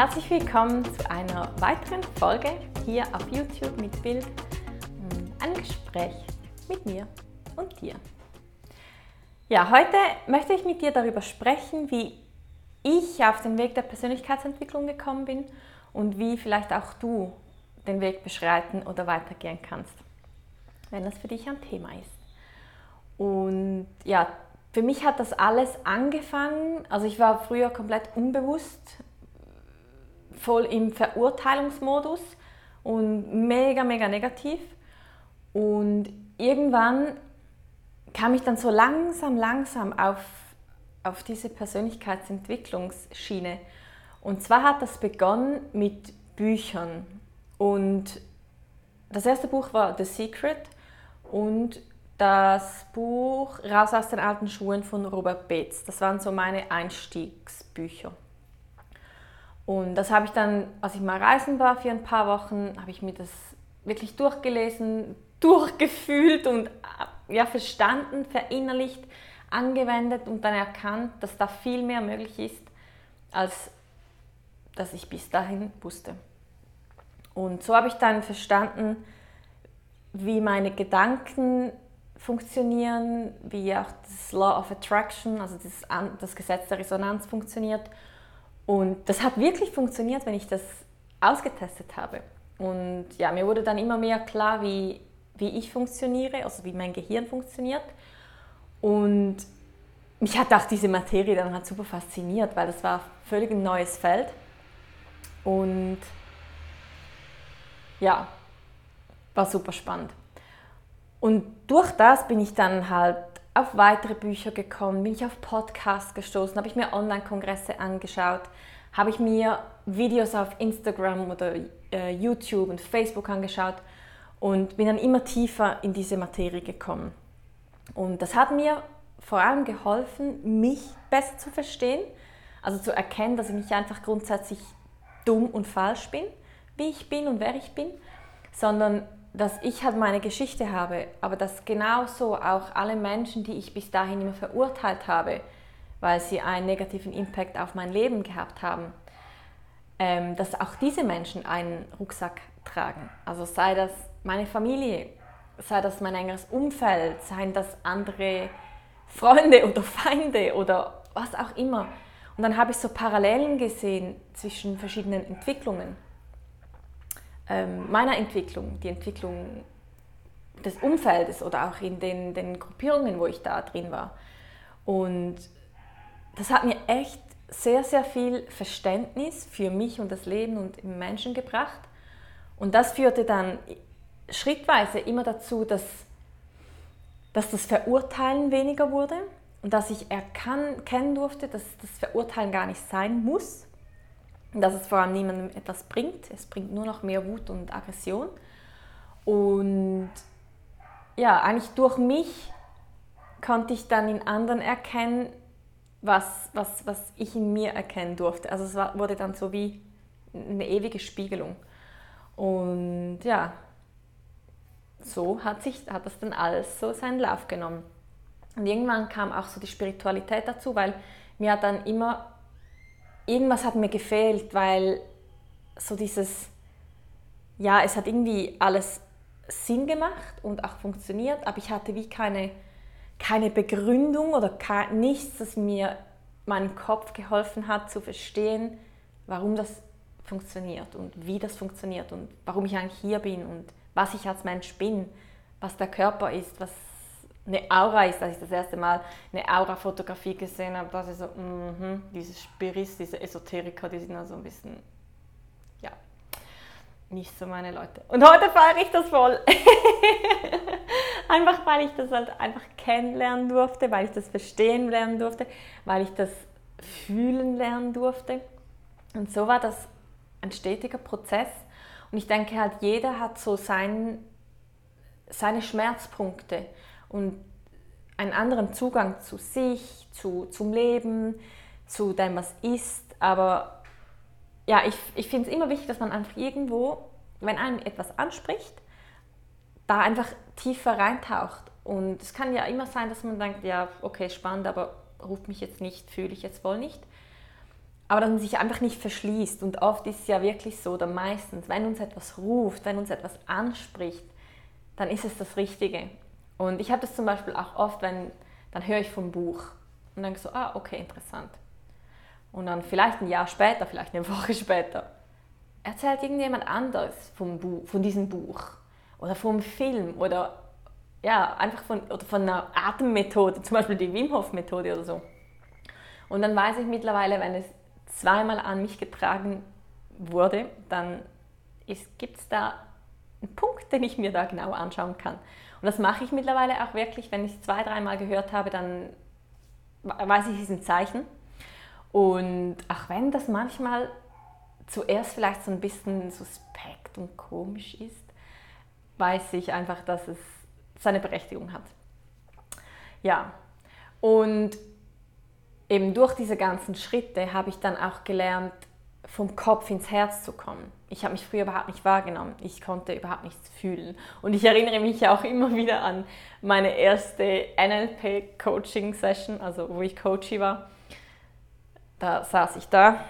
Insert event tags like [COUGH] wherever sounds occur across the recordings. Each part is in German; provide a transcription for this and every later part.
Herzlich willkommen zu einer weiteren Folge hier auf YouTube mit Bild. Ein Gespräch mit mir und dir. Ja, heute möchte ich mit dir darüber sprechen, wie ich auf den Weg der Persönlichkeitsentwicklung gekommen bin und wie vielleicht auch du den Weg beschreiten oder weitergehen kannst, wenn das für dich ein Thema ist. Und ja, für mich hat das alles angefangen, also ich war früher komplett unbewusst voll im Verurteilungsmodus und mega, mega negativ. Und irgendwann kam ich dann so langsam, langsam auf, auf diese Persönlichkeitsentwicklungsschiene. Und zwar hat das begonnen mit Büchern. Und das erste Buch war The Secret und das Buch Raus aus den alten Schuhen von Robert Bates. Das waren so meine Einstiegsbücher. Und das habe ich dann, als ich mal reisen war für ein paar Wochen, habe ich mir das wirklich durchgelesen, durchgefühlt und äh, ja, verstanden, verinnerlicht, angewendet und dann erkannt, dass da viel mehr möglich ist, als dass ich bis dahin wusste. Und so habe ich dann verstanden, wie meine Gedanken funktionieren, wie auch das Law of Attraction, also das, das Gesetz der Resonanz funktioniert und das hat wirklich funktioniert, wenn ich das ausgetestet habe. Und ja, mir wurde dann immer mehr klar, wie, wie ich funktioniere, also wie mein Gehirn funktioniert. Und mich hat auch diese Materie dann halt super fasziniert, weil das war völlig ein neues Feld. Und ja, war super spannend. Und durch das bin ich dann halt auf weitere Bücher gekommen, bin ich auf Podcasts gestoßen, habe ich mir Online-Kongresse angeschaut, habe ich mir Videos auf Instagram oder äh, YouTube und Facebook angeschaut und bin dann immer tiefer in diese Materie gekommen. Und das hat mir vor allem geholfen, mich besser zu verstehen, also zu erkennen, dass ich nicht einfach grundsätzlich dumm und falsch bin, wie ich bin und wer ich bin, sondern dass ich halt meine Geschichte habe, aber dass genauso auch alle Menschen, die ich bis dahin immer verurteilt habe, weil sie einen negativen Impact auf mein Leben gehabt haben, ähm, dass auch diese Menschen einen Rucksack tragen. Also sei das meine Familie, sei das mein engeres Umfeld, seien das andere Freunde [LAUGHS] oder Feinde oder was auch immer. Und dann habe ich so Parallelen gesehen zwischen verschiedenen Entwicklungen ähm, meiner Entwicklung, die Entwicklung des Umfeldes oder auch in den, den Gruppierungen, wo ich da drin war. Und das hat mir echt sehr, sehr viel Verständnis für mich und das Leben und Menschen gebracht. Und das führte dann schrittweise immer dazu, dass, dass das Verurteilen weniger wurde und dass ich erkennen durfte, dass das Verurteilen gar nicht sein muss, dass es vor allem niemandem etwas bringt. Es bringt nur noch mehr Wut und Aggression. Und ja, eigentlich durch mich konnte ich dann in anderen erkennen, was, was, was ich in mir erkennen durfte. Also es war, wurde dann so wie eine ewige Spiegelung. Und ja, so hat, sich, hat das dann alles so seinen Lauf genommen. Und irgendwann kam auch so die Spiritualität dazu, weil mir dann immer irgendwas hat mir gefehlt, weil so dieses, ja, es hat irgendwie alles Sinn gemacht und auch funktioniert, aber ich hatte wie keine, keine Begründung oder nichts, das mir meinem Kopf geholfen hat zu verstehen, warum das funktioniert und wie das funktioniert und warum ich eigentlich hier bin und was ich als Mensch bin, was der Körper ist, was eine Aura ist, als ich das erste Mal eine Aura-Fotografie gesehen habe, dass ich so, mm diese Spiris, diese Esoteriker, die sind also ein bisschen, ja, nicht so meine Leute. Und heute feiere ich das voll. [LAUGHS] einfach weil ich das halt einfach kennenlernen durfte, weil ich das verstehen lernen durfte, weil ich das fühlen lernen durfte. Und so war das ein stetiger Prozess. Und ich denke halt, jeder hat so sein, seine Schmerzpunkte und einen anderen Zugang zu sich, zu, zum Leben, zu dem, was ist. Aber ja, ich, ich finde es immer wichtig, dass man einfach irgendwo, wenn einem etwas anspricht, da einfach tiefer reintaucht. Und es kann ja immer sein, dass man denkt, ja, okay, spannend, aber ruft mich jetzt nicht, fühle ich jetzt wohl nicht. Aber dass man sich einfach nicht verschließt. Und oft ist es ja wirklich so, oder meistens, wenn uns etwas ruft, wenn uns etwas anspricht, dann ist es das Richtige. Und ich habe das zum Beispiel auch oft, wenn, dann höre ich vom Buch und denke so, ah, okay, interessant. Und dann vielleicht ein Jahr später, vielleicht eine [LAUGHS] Woche später, erzählt irgendjemand anderes vom Buch, von diesem Buch oder vom Film oder ja, einfach von, oder von einer Atemmethode, zum Beispiel die Wim Hof Methode oder so. Und dann weiß ich mittlerweile, wenn es zweimal an mich getragen wurde, dann gibt es da einen Punkt, den ich mir da genau anschauen kann. Und das mache ich mittlerweile auch wirklich, wenn ich es zwei, dreimal gehört habe, dann weiß ich, es ist ein Zeichen. Und auch wenn das manchmal zuerst vielleicht so ein bisschen suspekt und komisch ist, weiß ich einfach, dass es seine Berechtigung hat. Ja, und eben durch diese ganzen Schritte habe ich dann auch gelernt, vom Kopf ins Herz zu kommen. Ich habe mich früher überhaupt nicht wahrgenommen. Ich konnte überhaupt nichts fühlen. Und ich erinnere mich auch immer wieder an meine erste NLP-Coaching-Session, also wo ich Coachie war. Da saß ich da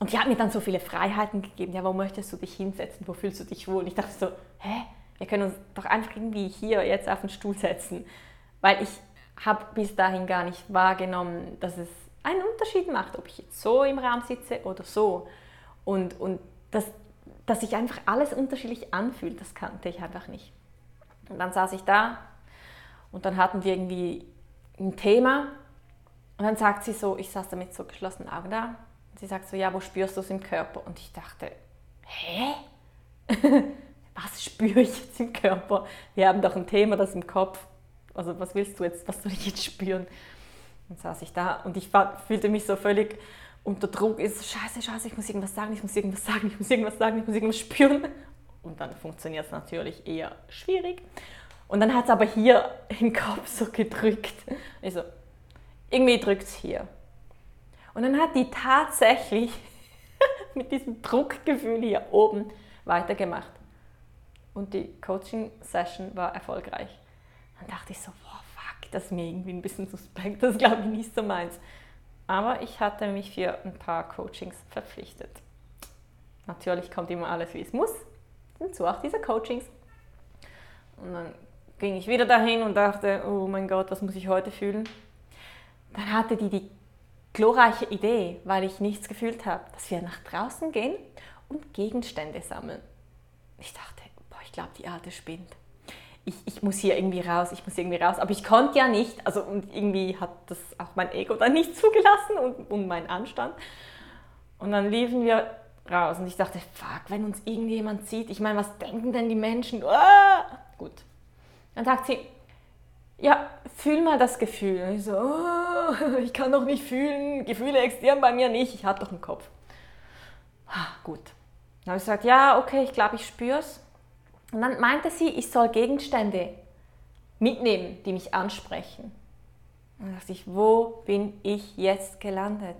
und die hat mir dann so viele Freiheiten gegeben. Ja, wo möchtest du dich hinsetzen? Wo fühlst du dich wohl? Und ich dachte so, hä? Wir können uns doch einfach irgendwie hier jetzt auf den Stuhl setzen. Weil ich habe bis dahin gar nicht wahrgenommen, dass es einen Unterschied macht, ob ich jetzt so im Raum sitze oder so. Und, und das, dass sich einfach alles unterschiedlich anfühlt, das kannte ich einfach nicht. Und dann saß ich da und dann hatten wir irgendwie ein Thema und dann sagt sie so, ich saß da mit so geschlossenen Augen da, und sie sagt so, ja, wo spürst du es im Körper? Und ich dachte, hä? [LAUGHS] was spüre ich jetzt im Körper? Wir haben doch ein Thema, das im Kopf. Also was willst du jetzt, was soll ich jetzt spüren? Und saß ich da und ich fühlte mich so völlig unter Druck. Ist scheiße, scheiße, ich muss irgendwas sagen, ich muss irgendwas sagen, ich muss irgendwas sagen, ich muss irgendwas spüren. Und dann funktioniert es natürlich eher schwierig. Und dann hat es aber hier [LAUGHS] im Kopf so gedrückt. Ich so, irgendwie drückt es hier. Und dann hat die tatsächlich [LAUGHS] mit diesem Druckgefühl hier oben weitergemacht. Und die Coaching-Session war erfolgreich. Dann dachte ich so, fuck, das ist mir irgendwie ein bisschen suspekt, das glaube ich nicht so meins. Aber ich hatte mich für ein paar Coachings verpflichtet. Natürlich kommt immer alles, wie es muss. Und so auch diese Coachings. Und dann ging ich wieder dahin und dachte, oh mein Gott, was muss ich heute fühlen? Dann hatte die die glorreiche Idee, weil ich nichts gefühlt habe, dass wir nach draußen gehen und Gegenstände sammeln. Ich dachte, ich glaube, die Alte spinnt. Ich, ich muss hier irgendwie raus, ich muss irgendwie raus. Aber ich konnte ja nicht, also und irgendwie hat das auch mein Ego dann nicht [LAUGHS] zugelassen und, und mein Anstand. Und dann liefen wir raus und ich dachte, fuck, wenn uns irgendjemand sieht, ich meine, was denken denn die Menschen? Ah! Gut. Dann sagt sie, ja, fühl mal das Gefühl. Und ich so, oh, [LAUGHS] ich kann doch nicht fühlen, Gefühle existieren bei mir nicht, ich habe doch einen Kopf. Ah, gut. Dann habe ich gesagt, ja, okay, ich glaube, ich spüre es. Und dann meinte sie, ich soll Gegenstände mitnehmen, die mich ansprechen. Und dachte ich, wo bin ich jetzt gelandet?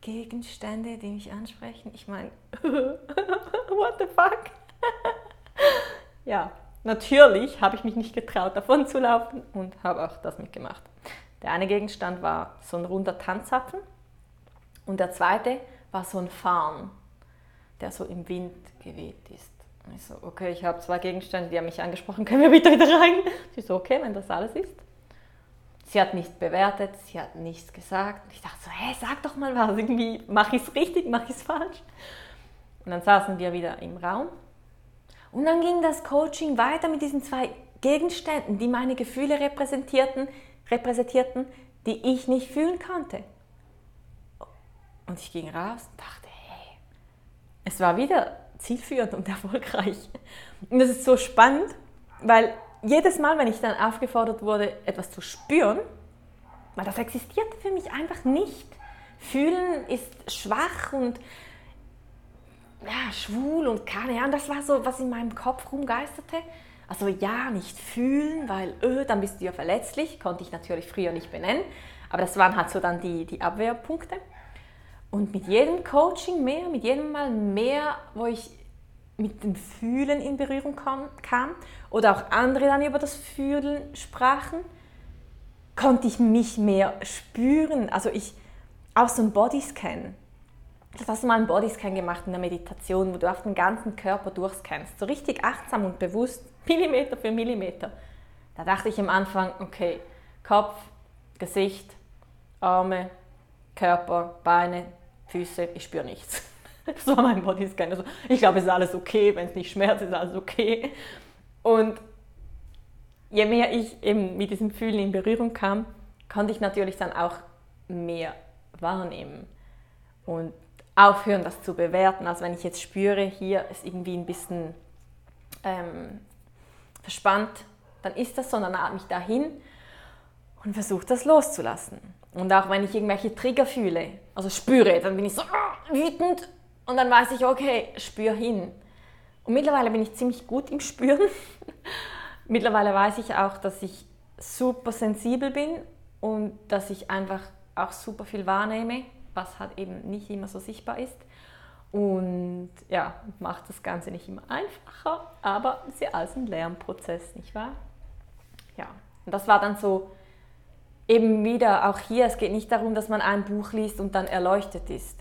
Gegenstände, die mich ansprechen? Ich meine, [LAUGHS] what the fuck? [LAUGHS] ja, natürlich habe ich mich nicht getraut, davon zu laufen und habe auch das mitgemacht. Der eine Gegenstand war so ein runder Tanzapfen und der zweite war so ein Farn, der so im Wind geweht ist. Ich so, okay, ich habe zwei Gegenstände, die haben mich angesprochen, können wir bitte wieder rein? Sie so, okay, wenn das alles ist. Sie hat nicht bewertet, sie hat nichts gesagt. Und ich dachte so, hey, sag doch mal was, irgendwie mache ich es richtig, mache ich es falsch. Und dann saßen wir wieder im Raum. Und dann ging das Coaching weiter mit diesen zwei Gegenständen, die meine Gefühle repräsentierten, repräsentierten, die ich nicht fühlen konnte. Und ich ging raus und dachte, hey, es war wieder zielführend und [LAUGHS] erfolgreich. Und das ist so spannend, weil jedes Mal, wenn ich dann aufgefordert wurde, etwas zu spüren, weil das existierte für mich einfach nicht. Fühlen ist schwach und ja, schwul und keine Ahnung, das war so, was in meinem Kopf rumgeisterte. Also ja, nicht fühlen, weil öh, dann bist du ja verletzlich, konnte ich natürlich früher nicht benennen, aber das waren halt so dann die, die Abwehrpunkte. Und mit jedem Coaching mehr, mit jedem Mal mehr, wo ich mit dem Fühlen in Berührung kam, kam oder auch andere dann über das Fühlen sprachen, konnte ich mich mehr spüren. Also ich, auch so ein Bodyscan. Du hast mal einen Bodyscan gemacht in der Meditation, wo du auf den ganzen Körper durchscannst. So richtig achtsam und bewusst, [LAUGHS] Millimeter für Millimeter. Da dachte ich am Anfang, okay, Kopf, Gesicht, Arme, Körper, Beine, Füße, ich spüre nichts. [LAUGHS] War mein Bodyscan. Also ich glaube, es ist alles okay, wenn es nicht schmerzt, ist alles okay. Und je mehr ich eben mit diesem Fühlen in Berührung kam, konnte ich natürlich dann auch mehr wahrnehmen und aufhören, das zu bewerten. Also wenn ich jetzt spüre, hier ist irgendwie ein bisschen ähm, verspannt, dann ist das so, dann atme ich dahin und versuche das loszulassen. Und auch wenn ich irgendwelche Trigger fühle, also spüre, dann bin ich so wütend und dann weiß ich, okay, spür hin. Und mittlerweile bin ich ziemlich gut im Spüren. [LAUGHS] mittlerweile weiß ich auch, dass ich super sensibel bin und dass ich einfach auch super viel wahrnehme, was halt eben nicht immer so sichtbar ist. Und ja, macht das Ganze nicht immer einfacher, aber es ist ja alles ein Lernprozess, nicht wahr? Ja, und das war dann so eben wieder auch hier, es geht nicht darum, dass man ein Buch liest und dann erleuchtet ist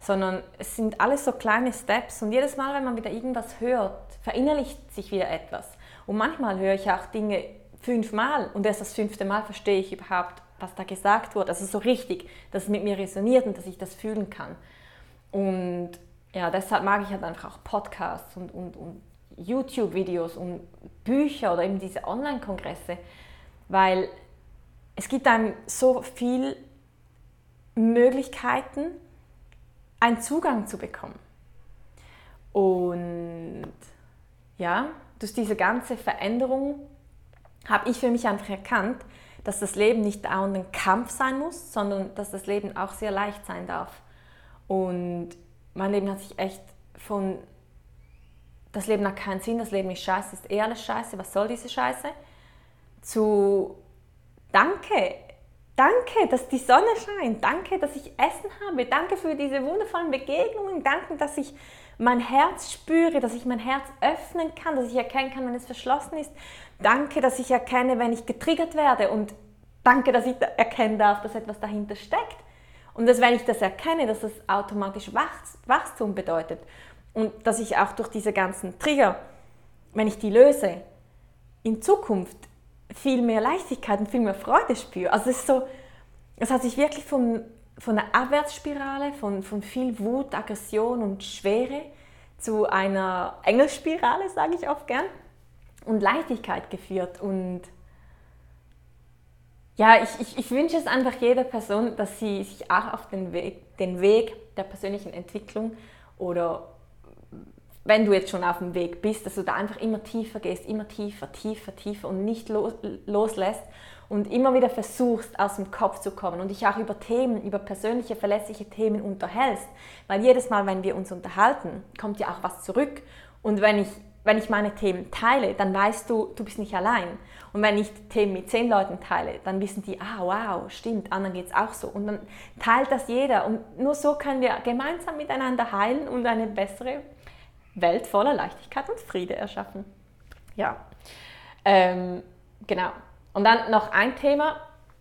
sondern es sind alles so kleine Steps und jedes Mal, wenn man wieder irgendwas hört, verinnerlicht sich wieder etwas. Und manchmal höre ich auch Dinge fünfmal und erst das fünfte Mal verstehe ich überhaupt, was da gesagt wurde. Also so richtig, dass es mit mir resoniert und dass ich das fühlen kann. Und ja, deshalb mag ich halt einfach auch Podcasts und, und, und YouTube-Videos und Bücher oder eben diese Online-Kongresse, weil es gibt einem so viele Möglichkeiten, einen Zugang zu bekommen. Und ja, durch diese ganze Veränderung habe ich für mich einfach erkannt, dass das Leben nicht dauernd ein Kampf sein muss, sondern dass das Leben auch sehr leicht sein darf. Und mein Leben hat sich echt von das Leben hat keinen Sinn, das Leben ist scheiße, ist eh alles scheiße, was soll diese Scheiße? Zu Danke, Danke, dass die Sonne scheint. Danke, dass ich Essen habe. Danke für diese wundervollen Begegnungen. Danke, dass ich mein Herz spüre, dass ich mein Herz öffnen kann, dass ich erkennen kann, wenn es verschlossen ist. Danke, dass ich erkenne, wenn ich getriggert werde. Und danke, dass ich erkennen darf, dass etwas dahinter steckt. Und dass, wenn ich das erkenne, dass das automatisch Wachstum bedeutet. Und dass ich auch durch diese ganzen Trigger, wenn ich die löse, in Zukunft viel mehr Leichtigkeit und viel mehr Freude spüre. Also es ist so, es hat sich wirklich von, von einer Abwärtsspirale, von, von viel Wut, Aggression und Schwere zu einer Engelspirale, sage ich oft gern, und Leichtigkeit geführt. Und ja, ich, ich, ich wünsche es einfach jeder Person, dass sie sich auch auf den Weg, den Weg der persönlichen Entwicklung oder wenn du jetzt schon auf dem Weg bist, dass du da einfach immer tiefer gehst, immer tiefer, tiefer, tiefer und nicht los, loslässt und immer wieder versuchst, aus dem Kopf zu kommen und dich auch über Themen, über persönliche, verlässliche Themen unterhältst. Weil jedes Mal, wenn wir uns unterhalten, kommt ja auch was zurück. Und wenn ich, wenn ich meine Themen teile, dann weißt du, du bist nicht allein. Und wenn ich Themen mit zehn Leuten teile, dann wissen die, ah wow, stimmt, anderen geht es auch so. Und dann teilt das jeder. Und nur so können wir gemeinsam miteinander heilen und eine bessere Welt voller Leichtigkeit und Friede erschaffen. Ja, ähm, genau. Und dann noch ein Thema,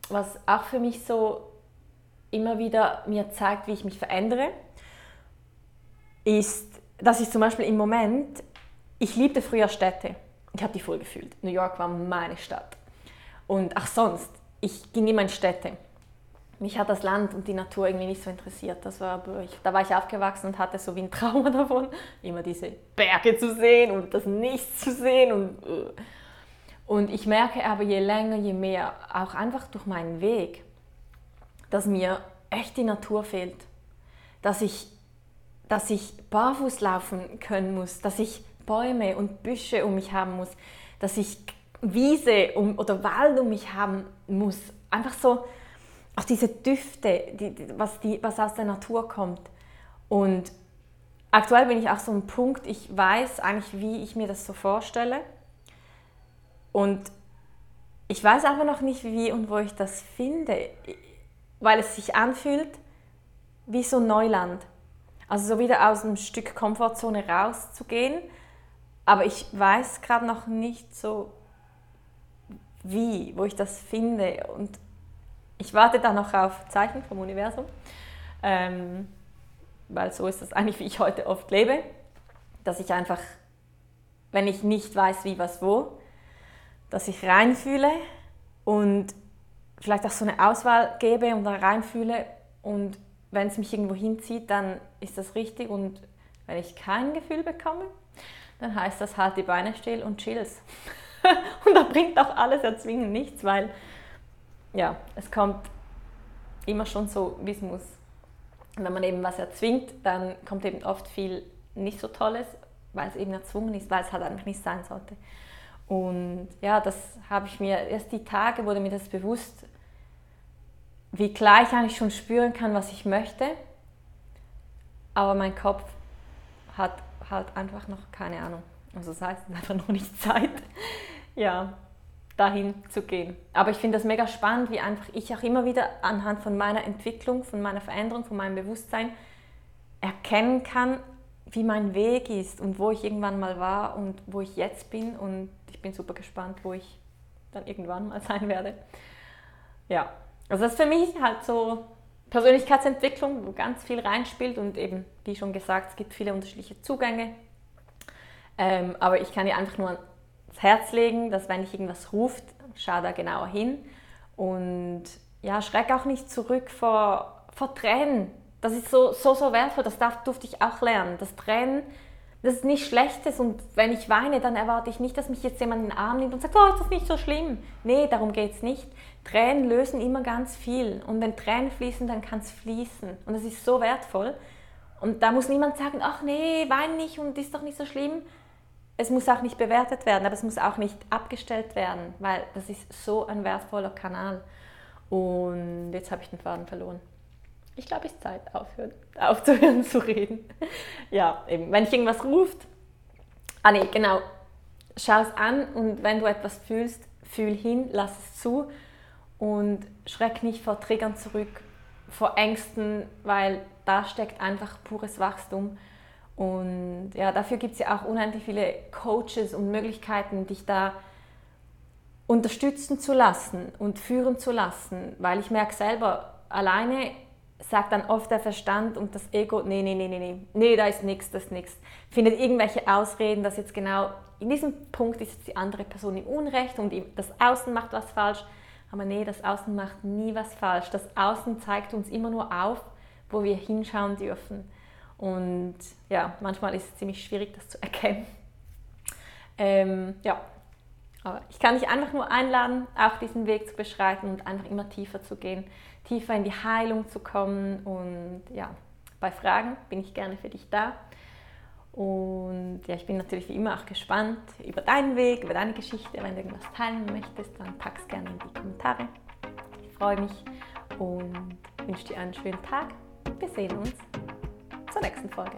was auch für mich so immer wieder mir zeigt, wie ich mich verändere, ist, dass ich zum Beispiel im Moment, ich liebte früher Städte. Ich habe die voll gefühlt. New York war meine Stadt. Und auch sonst, ich ging immer in Städte. Mich hat das Land und die Natur irgendwie nicht so interessiert. Das war, ich, da war ich aufgewachsen und hatte so wie ein Trauma [LAUGHS] davon, immer diese Berge zu sehen und das Nichts zu sehen. Und, äh. und ich merke aber je länger, je mehr, auch einfach durch meinen Weg, dass mir echt die Natur fehlt. Dass ich, dass ich barfuß laufen können muss, dass ich Bäume und Büsche um mich haben muss, dass ich Wiese um, oder Wald um mich haben muss. Einfach so, auch diese Düfte, die, was, die, was aus der Natur kommt. Und aktuell bin ich auch so ein Punkt, ich weiß eigentlich, wie ich mir das so vorstelle. Und ich weiß aber noch nicht, wie und wo ich das finde, weil es sich anfühlt wie so Neuland. Also so wieder aus einem Stück Komfortzone rauszugehen. Aber ich weiß gerade noch nicht so, wie, wo ich das finde. Und ich warte da noch auf Zeichen vom Universum, ähm, weil so ist das eigentlich, wie ich heute oft lebe, dass ich einfach, wenn ich nicht weiß, wie, was, wo, dass ich reinfühle und vielleicht auch so eine Auswahl gebe und da reinfühle und wenn es mich irgendwo hinzieht, dann ist das richtig und wenn ich kein Gefühl bekomme, dann heißt das halt die Beine still und chills. [LAUGHS] und da bringt auch alles erzwingen nichts, weil ja, es kommt immer schon so, wie es muss. Wenn man eben was erzwingt, dann kommt eben oft viel nicht so Tolles, weil es eben erzwungen ist, weil es halt einfach nicht sein sollte. Und ja, das habe ich mir, erst die Tage wurde mir das bewusst, wie klar ich eigentlich schon spüren kann, was ich möchte, aber mein Kopf hat halt einfach noch keine Ahnung. Also das heißt, einfach noch nicht [LAUGHS] Zeit. ja, dahin zu gehen. Aber ich finde das mega spannend, wie einfach ich auch immer wieder anhand von meiner Entwicklung, von meiner Veränderung, von meinem Bewusstsein erkennen kann, wie mein Weg ist und wo ich irgendwann mal war und wo ich jetzt bin. Und ich bin super gespannt, wo ich dann irgendwann mal sein werde. Ja, also das ist für mich halt so Persönlichkeitsentwicklung, wo ganz viel reinspielt und eben, wie schon gesagt, es gibt viele unterschiedliche Zugänge. Ähm, aber ich kann dir einfach nur ans Herz legen, dass wenn dich irgendwas ruft, schau da genauer hin und ja, schreck auch nicht zurück vor, vor Tränen. Das ist so, so, so wertvoll, das darf, durfte ich auch lernen. Das Tränen, das ist nichts Schlechtes und wenn ich weine, dann erwarte ich nicht, dass mich jetzt jemand in den Arm nimmt und sagt, oh, ist das nicht so schlimm. Nee, darum geht es nicht. Tränen lösen immer ganz viel und wenn Tränen fließen, dann kann es fließen und das ist so wertvoll. Und da muss niemand sagen, ach nee, wein nicht und ist doch nicht so schlimm es muss auch nicht bewertet werden, aber es muss auch nicht abgestellt werden, weil das ist so ein wertvoller Kanal. Und jetzt habe ich den Faden verloren. Ich glaube, es ist Zeit, aufhören, [LAUGHS] aufzuhören zu reden. ja, eben, wenn ich irgendwas ruft, ah nee, genau, schau es an und wenn du etwas fühlst, fühl hin, lass es zu und schreck nicht vor Triggern zurück, vor Ängsten, weil da steckt einfach pures Wachstum und ja, dafür gibt es ja auch unendlich viele Coaches und Möglichkeiten, dich da unterstützen zu lassen und führen zu lassen, weil ich merke selber, alleine sagt dann oft der Verstand und das Ego, nee, nee, nee, nee, nee, nee, da ist nichts, das ist nichts. Findet irgendwelche Ausreden, dass jetzt genau in diesem Punkt ist jetzt die andere Person im Unrecht und das Außen macht was falsch. Aber nee, das Außen macht nie was falsch. Das Außen zeigt uns immer nur auf, wo wir hinschauen dürfen. Und ja, manchmal ist es ziemlich schwierig, das zu erkennen. Ähm, ja, aber ich kann dich einfach nur einladen, auch diesen Weg zu beschreiten und einfach immer tiefer zu gehen, tiefer in die Heilung zu kommen. Und ja, bei Fragen bin ich gerne für dich da. Und ja, ich bin natürlich wie immer auch gespannt über deinen Weg, über deine Geschichte. Wenn du irgendwas teilen möchtest, dann pack es gerne in die Kommentare. Ich freue mich und wünsche dir einen schönen Tag. Wir sehen uns zur nächsten Folge.